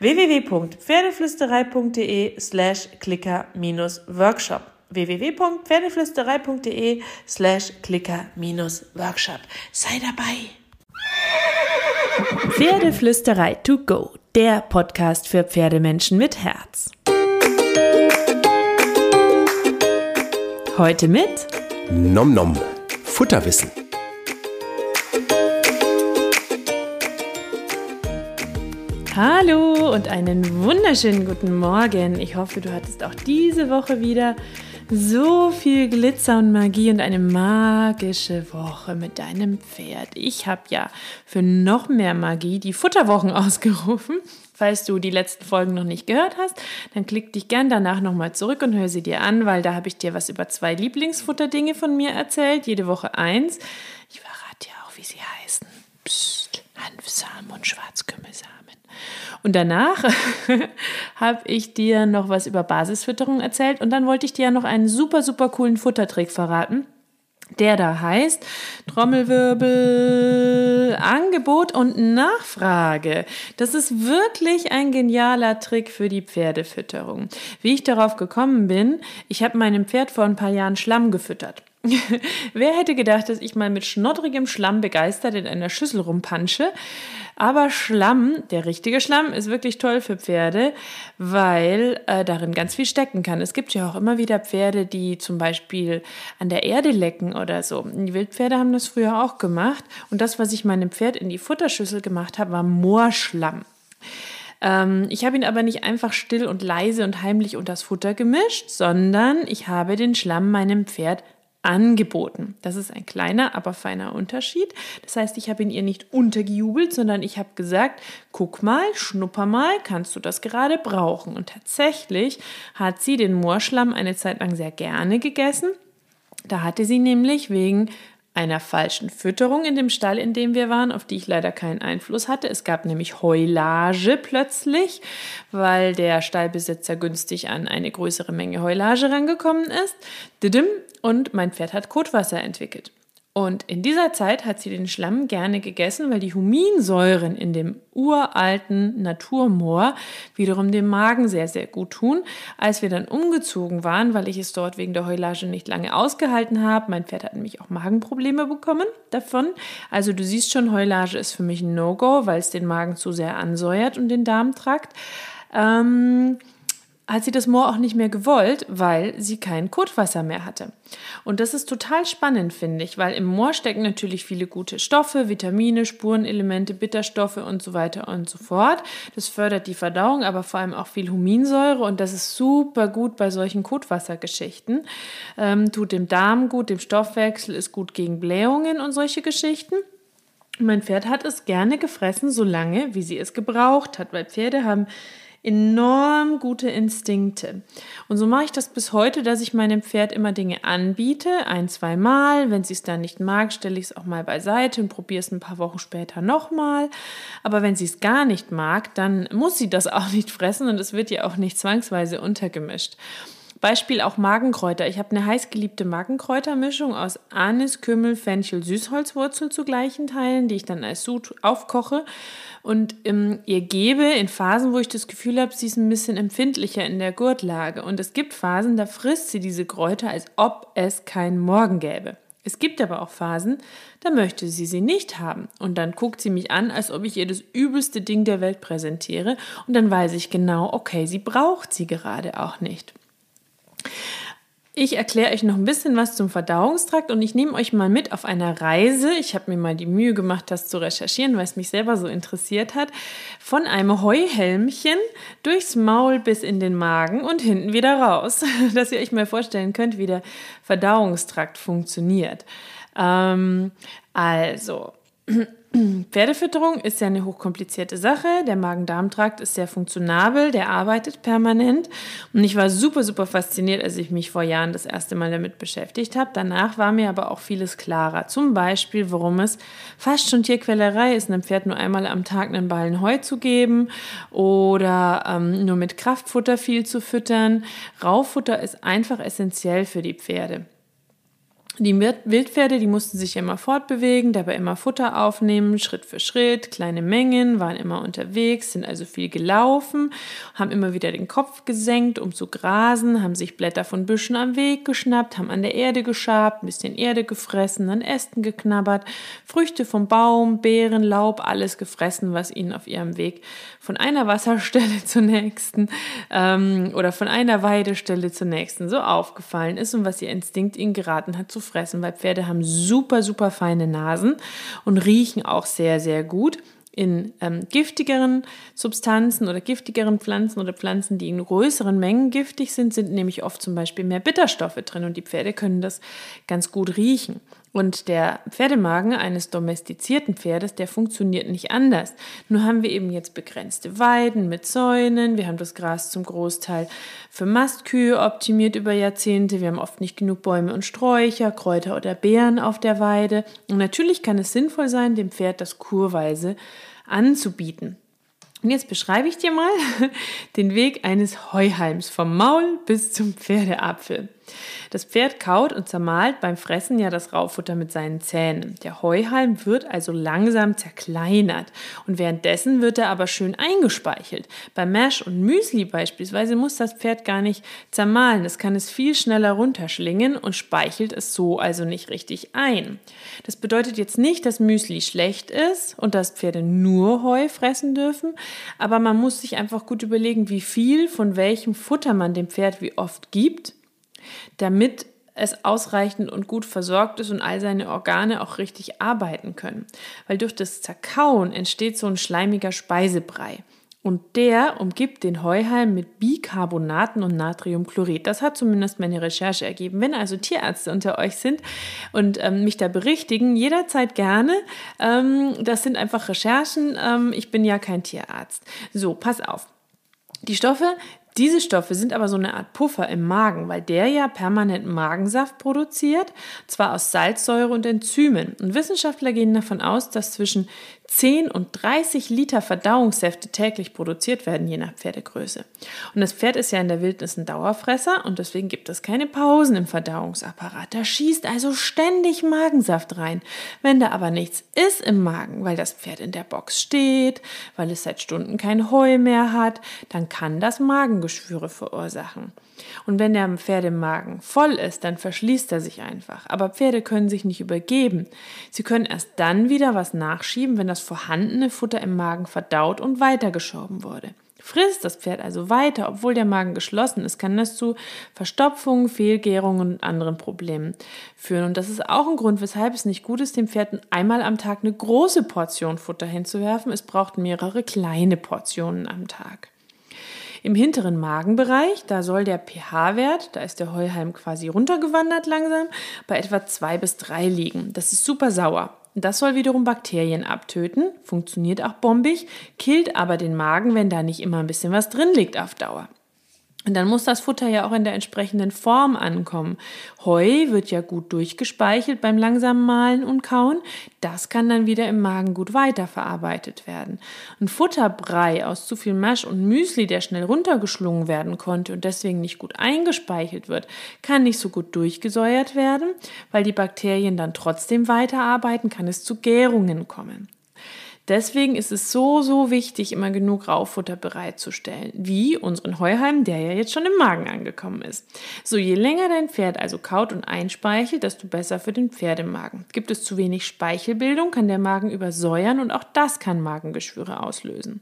www.pferdeflüsterei.de slash clicker-workshop www.pferdeflüsterei.de slash clicker-workshop Sei dabei! Pferdeflüsterei to go, der Podcast für Pferdemenschen mit Herz. Heute mit Nom Nom, Futterwissen. Hallo und einen wunderschönen guten Morgen. Ich hoffe, du hattest auch diese Woche wieder so viel Glitzer und Magie und eine magische Woche mit deinem Pferd. Ich habe ja für noch mehr Magie die Futterwochen ausgerufen. Falls du die letzten Folgen noch nicht gehört hast, dann klick dich gern danach nochmal zurück und hör sie dir an, weil da habe ich dir was über zwei Lieblingsfutterdinge von mir erzählt, jede Woche eins. Ich verrate dir auch, wie sie heißen. Psst, Hanfsamen und Schwarzkümmelsamen. Und danach habe ich dir noch was über Basisfütterung erzählt und dann wollte ich dir ja noch einen super, super coolen Futtertrick verraten. Der da heißt Trommelwirbel, Angebot und Nachfrage. Das ist wirklich ein genialer Trick für die Pferdefütterung. Wie ich darauf gekommen bin, ich habe meinem Pferd vor ein paar Jahren Schlamm gefüttert. Wer hätte gedacht, dass ich mal mit schnoddrigem Schlamm begeistert in einer Schüssel rumpansche? Aber Schlamm, der richtige Schlamm, ist wirklich toll für Pferde, weil äh, darin ganz viel stecken kann. Es gibt ja auch immer wieder Pferde, die zum Beispiel an der Erde lecken oder so. Die Wildpferde haben das früher auch gemacht. Und das, was ich meinem Pferd in die Futterschüssel gemacht habe, war Moorschlamm. Ähm, ich habe ihn aber nicht einfach still und leise und heimlich unter das Futter gemischt, sondern ich habe den Schlamm meinem Pferd angeboten. Das ist ein kleiner, aber feiner Unterschied. Das heißt, ich habe ihn ihr nicht untergejubelt, sondern ich habe gesagt, guck mal, schnupper mal, kannst du das gerade brauchen? Und tatsächlich hat sie den Moorschlamm eine Zeit lang sehr gerne gegessen. Da hatte sie nämlich wegen einer falschen Fütterung in dem Stall, in dem wir waren, auf die ich leider keinen Einfluss hatte. Es gab nämlich Heulage plötzlich, weil der Stallbesitzer günstig an eine größere Menge Heulage rangekommen ist. Und mein Pferd hat Kotwasser entwickelt. Und in dieser Zeit hat sie den Schlamm gerne gegessen, weil die Huminsäuren in dem uralten Naturmoor wiederum dem Magen sehr, sehr gut tun. Als wir dann umgezogen waren, weil ich es dort wegen der Heulage nicht lange ausgehalten habe, mein Pferd hat nämlich auch Magenprobleme bekommen davon. Also du siehst schon, Heulage ist für mich ein No-Go, weil es den Magen zu sehr ansäuert und den Darmtrakt. Ähm, hat sie das Moor auch nicht mehr gewollt, weil sie kein Kotwasser mehr hatte. Und das ist total spannend, finde ich, weil im Moor stecken natürlich viele gute Stoffe, Vitamine, Spurenelemente, Bitterstoffe und so weiter und so fort. Das fördert die Verdauung, aber vor allem auch viel Huminsäure und das ist super gut bei solchen Kotwassergeschichten. Ähm, tut dem Darm gut, dem Stoffwechsel, ist gut gegen Blähungen und solche Geschichten. Mein Pferd hat es gerne gefressen, solange wie sie es gebraucht hat, weil Pferde haben enorm gute Instinkte. Und so mache ich das bis heute, dass ich meinem Pferd immer Dinge anbiete, ein, zwei Mal. Wenn sie es dann nicht mag, stelle ich es auch mal beiseite und probiere es ein paar Wochen später nochmal. Aber wenn sie es gar nicht mag, dann muss sie das auch nicht fressen und es wird ja auch nicht zwangsweise untergemischt. Beispiel auch Magenkräuter. Ich habe eine heißgeliebte Magenkräutermischung aus Anis, Kümmel, Fenchel, Süßholzwurzel zu gleichen Teilen, die ich dann als Sud aufkoche und ähm, ihr gebe in Phasen, wo ich das Gefühl habe, sie ist ein bisschen empfindlicher in der Gurtlage. Und es gibt Phasen, da frisst sie diese Kräuter, als ob es keinen Morgen gäbe. Es gibt aber auch Phasen, da möchte sie sie nicht haben. Und dann guckt sie mich an, als ob ich ihr das übelste Ding der Welt präsentiere. Und dann weiß ich genau, okay, sie braucht sie gerade auch nicht. Ich erkläre euch noch ein bisschen was zum Verdauungstrakt und ich nehme euch mal mit auf einer Reise. Ich habe mir mal die Mühe gemacht, das zu recherchieren, weil es mich selber so interessiert hat. Von einem Heuhelmchen durchs Maul bis in den Magen und hinten wieder raus. Dass ihr euch mal vorstellen könnt, wie der Verdauungstrakt funktioniert. Ähm, also, Pferdefütterung ist ja eine hochkomplizierte Sache. Der Magen-Darm-Trakt ist sehr funktionabel, der arbeitet permanent. Und ich war super, super fasziniert, als ich mich vor Jahren das erste Mal damit beschäftigt habe. Danach war mir aber auch vieles klarer. Zum Beispiel, warum es fast schon Tierquälerei ist, einem Pferd nur einmal am Tag einen Ballen Heu zu geben oder ähm, nur mit Kraftfutter viel zu füttern. Raufutter ist einfach essentiell für die Pferde. Die Wildpferde, die mussten sich immer fortbewegen, dabei immer Futter aufnehmen, Schritt für Schritt, kleine Mengen, waren immer unterwegs, sind also viel gelaufen, haben immer wieder den Kopf gesenkt, um zu grasen, haben sich Blätter von Büschen am Weg geschnappt, haben an der Erde geschabt, ein bisschen Erde gefressen, an Ästen geknabbert, Früchte vom Baum, Beeren, Laub, alles gefressen, was ihnen auf ihrem Weg von einer Wasserstelle zur nächsten ähm, oder von einer Weidestelle zur nächsten so aufgefallen ist und was ihr Instinkt ihnen geraten hat zu fressen, weil Pferde haben super, super feine Nasen und riechen auch sehr, sehr gut in ähm, giftigeren Substanzen oder giftigeren Pflanzen oder Pflanzen, die in größeren Mengen giftig sind, sind nämlich oft zum Beispiel mehr Bitterstoffe drin und die Pferde können das ganz gut riechen. Und der Pferdemagen eines domestizierten Pferdes, der funktioniert nicht anders. Nur haben wir eben jetzt begrenzte Weiden mit Zäunen. Wir haben das Gras zum Großteil für Mastkühe optimiert über Jahrzehnte. Wir haben oft nicht genug Bäume und Sträucher, Kräuter oder Beeren auf der Weide. Und natürlich kann es sinnvoll sein, dem Pferd das kurweise anzubieten. Und jetzt beschreibe ich dir mal den Weg eines Heuhalms vom Maul bis zum Pferdeapfel. Das Pferd kaut und zermahlt beim Fressen ja das Raufutter mit seinen Zähnen. Der Heuhalm wird also langsam zerkleinert und währenddessen wird er aber schön eingespeichelt. Beim Mash und Müsli beispielsweise muss das Pferd gar nicht zermahlen. Das kann es viel schneller runterschlingen und speichelt es so also nicht richtig ein. Das bedeutet jetzt nicht, dass Müsli schlecht ist und dass Pferde nur Heu fressen dürfen, aber man muss sich einfach gut überlegen, wie viel von welchem Futter man dem Pferd wie oft gibt damit es ausreichend und gut versorgt ist und all seine Organe auch richtig arbeiten können. Weil durch das Zerkauen entsteht so ein schleimiger Speisebrei. Und der umgibt den Heuhalm mit Bicarbonaten und Natriumchlorid. Das hat zumindest meine Recherche ergeben. Wenn also Tierärzte unter euch sind und ähm, mich da berichtigen, jederzeit gerne. Ähm, das sind einfach Recherchen. Ähm, ich bin ja kein Tierarzt. So, pass auf. Die Stoffe, diese Stoffe sind aber so eine Art Puffer im Magen, weil der ja permanent Magensaft produziert, zwar aus Salzsäure und Enzymen. Und Wissenschaftler gehen davon aus, dass zwischen 10 und 30 Liter Verdauungssäfte täglich produziert werden, je nach Pferdegröße. Und das Pferd ist ja in der Wildnis ein Dauerfresser und deswegen gibt es keine Pausen im Verdauungsapparat. Da schießt also ständig Magensaft rein. Wenn da aber nichts ist im Magen, weil das Pferd in der Box steht, weil es seit Stunden kein Heu mehr hat, dann kann das Magengeschwüre verursachen. Und wenn der Pferdemagen voll ist, dann verschließt er sich einfach. Aber Pferde können sich nicht übergeben. Sie können erst dann wieder was nachschieben, wenn das vorhandene Futter im Magen verdaut und weitergeschoben wurde. Frisst das Pferd also weiter, obwohl der Magen geschlossen ist, kann das zu Verstopfungen, Fehlgärungen und anderen Problemen führen. Und das ist auch ein Grund, weshalb es nicht gut ist, dem Pferd einmal am Tag eine große Portion Futter hinzuwerfen. Es braucht mehrere kleine Portionen am Tag. Im hinteren Magenbereich, da soll der pH-Wert, da ist der Heuhalm quasi runtergewandert langsam, bei etwa zwei bis drei liegen. Das ist super sauer. Das soll wiederum Bakterien abtöten, funktioniert auch bombig, killt aber den Magen, wenn da nicht immer ein bisschen was drin liegt auf Dauer. Und dann muss das Futter ja auch in der entsprechenden Form ankommen. Heu wird ja gut durchgespeichelt beim langsamen Mahlen und Kauen. Das kann dann wieder im Magen gut weiterverarbeitet werden. Ein Futterbrei aus zu viel Masch und Müsli, der schnell runtergeschlungen werden konnte und deswegen nicht gut eingespeichelt wird, kann nicht so gut durchgesäuert werden, weil die Bakterien dann trotzdem weiterarbeiten, kann es zu Gärungen kommen. Deswegen ist es so, so wichtig, immer genug Raufutter bereitzustellen, wie unseren Heuhalm, der ja jetzt schon im Magen angekommen ist. So, je länger dein Pferd also kaut und einspeichelt, desto besser für den Pferdemagen. Gibt es zu wenig Speichelbildung, kann der Magen übersäuern und auch das kann Magengeschwüre auslösen.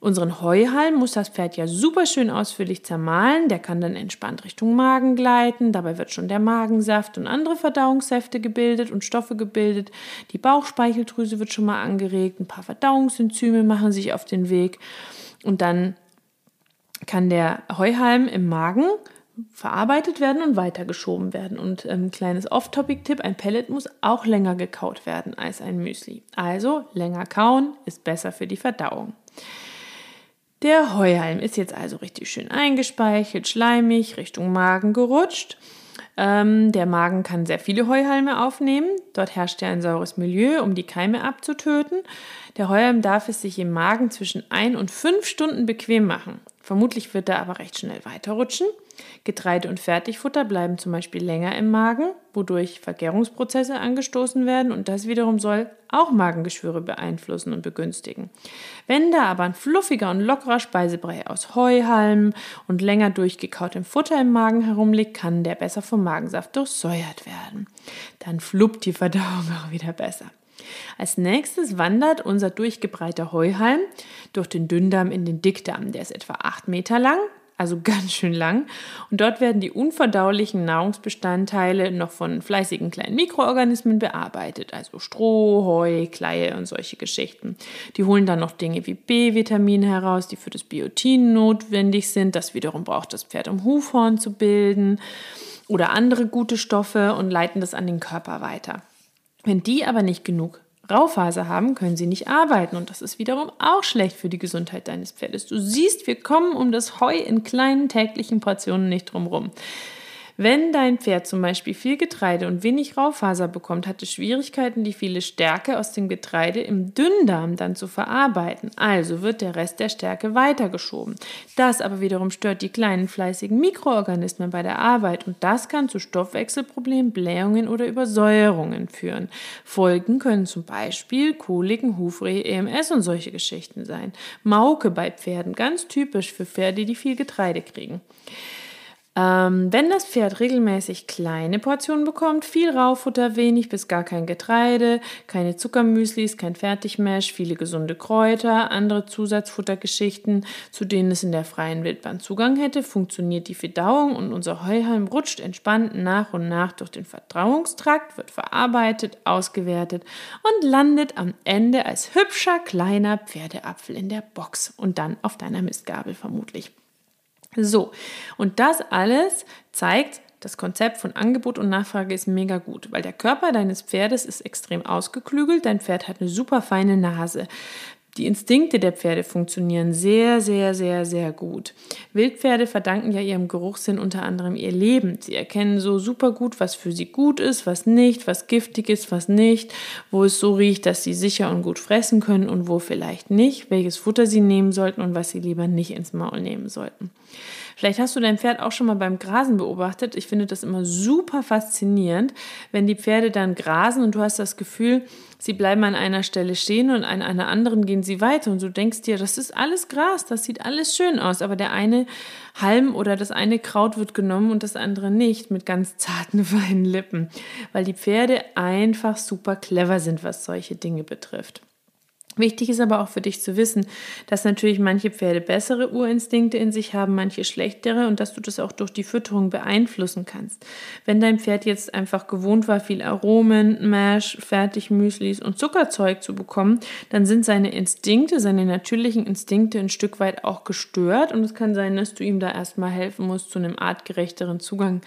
Unseren Heuhalm muss das Pferd ja super schön ausführlich zermahlen. Der kann dann entspannt Richtung Magen gleiten. Dabei wird schon der Magensaft und andere Verdauungssäfte gebildet und Stoffe gebildet. Die Bauchspeicheldrüse wird schon mal angeregt. Ein paar Verdauungsenzyme machen sich auf den Weg. Und dann kann der Heuhalm im Magen verarbeitet werden und weitergeschoben werden. Und ähm, kleines Off-Topic-Tipp, ein Pellet muss auch länger gekaut werden als ein Müsli. Also länger kauen ist besser für die Verdauung. Der Heuhalm ist jetzt also richtig schön eingespeichelt, schleimig, Richtung Magen gerutscht. Ähm, der Magen kann sehr viele Heuhalme aufnehmen. Dort herrscht ja ein saures Milieu, um die Keime abzutöten. Der Heuhalm darf es sich im Magen zwischen ein und fünf Stunden bequem machen. Vermutlich wird er aber recht schnell weiterrutschen. Getreide und Fertigfutter bleiben zum Beispiel länger im Magen, wodurch Vergärungsprozesse angestoßen werden und das wiederum soll auch Magengeschwüre beeinflussen und begünstigen. Wenn da aber ein fluffiger und lockerer Speisebrei aus Heuhalmen und länger durchgekautem Futter im Magen herumliegt, kann der besser vom Magensaft durchsäuert werden. Dann fluppt die Verdauung auch wieder besser. Als nächstes wandert unser durchgebreiter Heuhalm durch den Dünndarm in den Dickdarm. Der ist etwa 8 Meter lang, also ganz schön lang. Und dort werden die unverdaulichen Nahrungsbestandteile noch von fleißigen kleinen Mikroorganismen bearbeitet, also Stroh, Heu, Kleie und solche Geschichten. Die holen dann noch Dinge wie B-Vitamine heraus, die für das Biotin notwendig sind. Das wiederum braucht das Pferd, um Hufhorn zu bilden oder andere gute Stoffe und leiten das an den Körper weiter. Wenn die aber nicht genug Raufaser haben, können sie nicht arbeiten und das ist wiederum auch schlecht für die Gesundheit deines Pferdes. Du siehst, wir kommen um das Heu in kleinen täglichen Portionen nicht drumherum. Wenn dein Pferd zum Beispiel viel Getreide und wenig Raufaser bekommt, hat es Schwierigkeiten, die viele Stärke aus dem Getreide im Dünndarm dann zu verarbeiten. Also wird der Rest der Stärke weitergeschoben. Das aber wiederum stört die kleinen fleißigen Mikroorganismen bei der Arbeit und das kann zu Stoffwechselproblemen, Blähungen oder Übersäuerungen führen. Folgen können zum Beispiel Koliken, Hufrehe, EMS und solche Geschichten sein. Mauke bei Pferden, ganz typisch für Pferde, die viel Getreide kriegen. Ähm, wenn das Pferd regelmäßig kleine Portionen bekommt, viel Raufutter, wenig bis gar kein Getreide, keine Zuckermüslis, kein Fertigmesh, viele gesunde Kräuter, andere Zusatzfuttergeschichten, zu denen es in der freien Wildbahn Zugang hätte, funktioniert die Verdauung und unser Heuhalm rutscht entspannt nach und nach durch den Verdauungstrakt, wird verarbeitet, ausgewertet und landet am Ende als hübscher kleiner Pferdeapfel in der Box und dann auf deiner Mistgabel vermutlich. So, und das alles zeigt, das Konzept von Angebot und Nachfrage ist mega gut, weil der Körper deines Pferdes ist extrem ausgeklügelt. Dein Pferd hat eine super feine Nase. Die Instinkte der Pferde funktionieren sehr, sehr, sehr, sehr gut. Wildpferde verdanken ja ihrem Geruchssinn unter anderem ihr Leben. Sie erkennen so super gut, was für sie gut ist, was nicht, was giftig ist, was nicht, wo es so riecht, dass sie sicher und gut fressen können und wo vielleicht nicht, welches Futter sie nehmen sollten und was sie lieber nicht ins Maul nehmen sollten. Vielleicht hast du dein Pferd auch schon mal beim Grasen beobachtet. Ich finde das immer super faszinierend, wenn die Pferde dann grasen und du hast das Gefühl, sie bleiben an einer Stelle stehen und an einer anderen gehen sie weiter und du denkst dir, das ist alles Gras, das sieht alles schön aus, aber der eine Halm oder das eine Kraut wird genommen und das andere nicht mit ganz zarten, feinen Lippen, weil die Pferde einfach super clever sind, was solche Dinge betrifft. Wichtig ist aber auch für dich zu wissen, dass natürlich manche Pferde bessere Urinstinkte in sich haben, manche schlechtere und dass du das auch durch die Fütterung beeinflussen kannst. Wenn dein Pferd jetzt einfach gewohnt war, viel Aromen, Mash, Fertigmüslis und Zuckerzeug zu bekommen, dann sind seine Instinkte, seine natürlichen Instinkte ein Stück weit auch gestört und es kann sein, dass du ihm da erstmal helfen musst, zu einem artgerechteren Zugang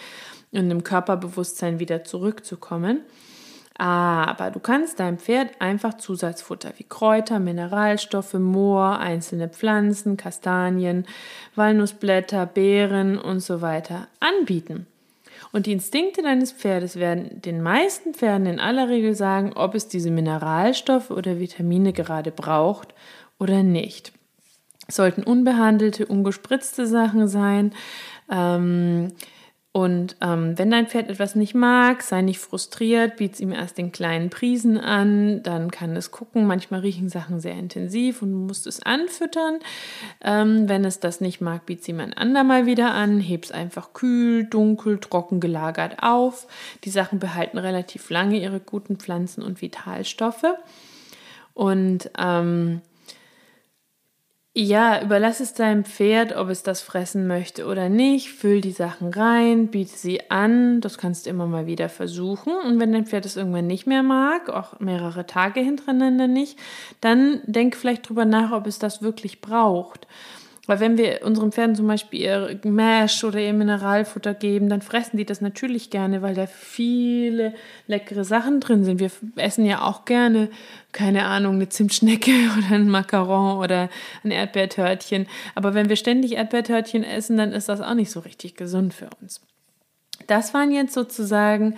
und einem Körperbewusstsein wieder zurückzukommen. Aber du kannst deinem Pferd einfach Zusatzfutter wie Kräuter, Mineralstoffe, Moor, einzelne Pflanzen, Kastanien, Walnussblätter, Beeren und so weiter anbieten. Und die Instinkte deines Pferdes werden den meisten Pferden in aller Regel sagen, ob es diese Mineralstoffe oder Vitamine gerade braucht oder nicht. Sollten unbehandelte, ungespritzte Sachen sein. Ähm, und ähm, wenn dein Pferd etwas nicht mag, sei nicht frustriert, biet es ihm erst den kleinen Prisen an, dann kann es gucken. Manchmal riechen Sachen sehr intensiv und du musst es anfüttern. Ähm, wenn es das nicht mag, biet es ihm ein andermal wieder an, heb es einfach kühl, dunkel, trocken gelagert auf. Die Sachen behalten relativ lange ihre guten Pflanzen- und Vitalstoffe. Und ähm, ja, überlass es deinem Pferd, ob es das fressen möchte oder nicht. Füll die Sachen rein, biete sie an. Das kannst du immer mal wieder versuchen. Und wenn dein Pferd es irgendwann nicht mehr mag, auch mehrere Tage hintereinander nicht, dann denk vielleicht drüber nach, ob es das wirklich braucht. Weil wenn wir unseren Pferden zum Beispiel ihr Mash oder ihr Mineralfutter geben, dann fressen die das natürlich gerne, weil da viele leckere Sachen drin sind. Wir essen ja auch gerne, keine Ahnung, eine Zimtschnecke oder ein Macaron oder ein Erdbeertörtchen. Aber wenn wir ständig Erdbeertörtchen essen, dann ist das auch nicht so richtig gesund für uns. Das waren jetzt sozusagen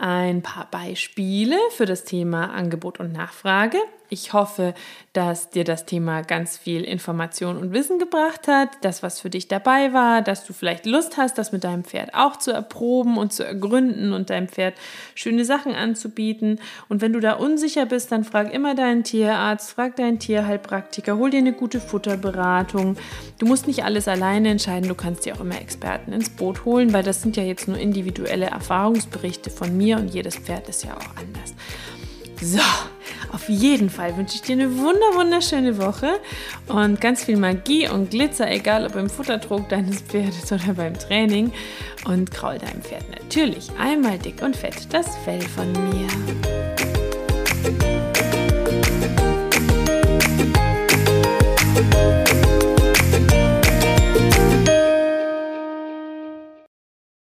ein paar Beispiele für das Thema Angebot und Nachfrage. Ich hoffe, dass dir das Thema ganz viel Information und Wissen gebracht hat, dass was für dich dabei war, dass du vielleicht Lust hast, das mit deinem Pferd auch zu erproben und zu ergründen und deinem Pferd schöne Sachen anzubieten. Und wenn du da unsicher bist, dann frag immer deinen Tierarzt, frag deinen Tierheilpraktiker, hol dir eine gute Futterberatung. Du musst nicht alles alleine entscheiden, du kannst dir auch immer Experten ins Boot holen, weil das sind ja jetzt nur individuelle Erfahrungsberichte von mir und jedes Pferd ist ja auch anders. So, auf jeden Fall wünsche ich dir eine wunder wunderschöne Woche und ganz viel Magie und Glitzer, egal ob im Futtertrog deines Pferdes oder beim Training. Und kraul deinem Pferd natürlich einmal dick und fett das Fell von mir.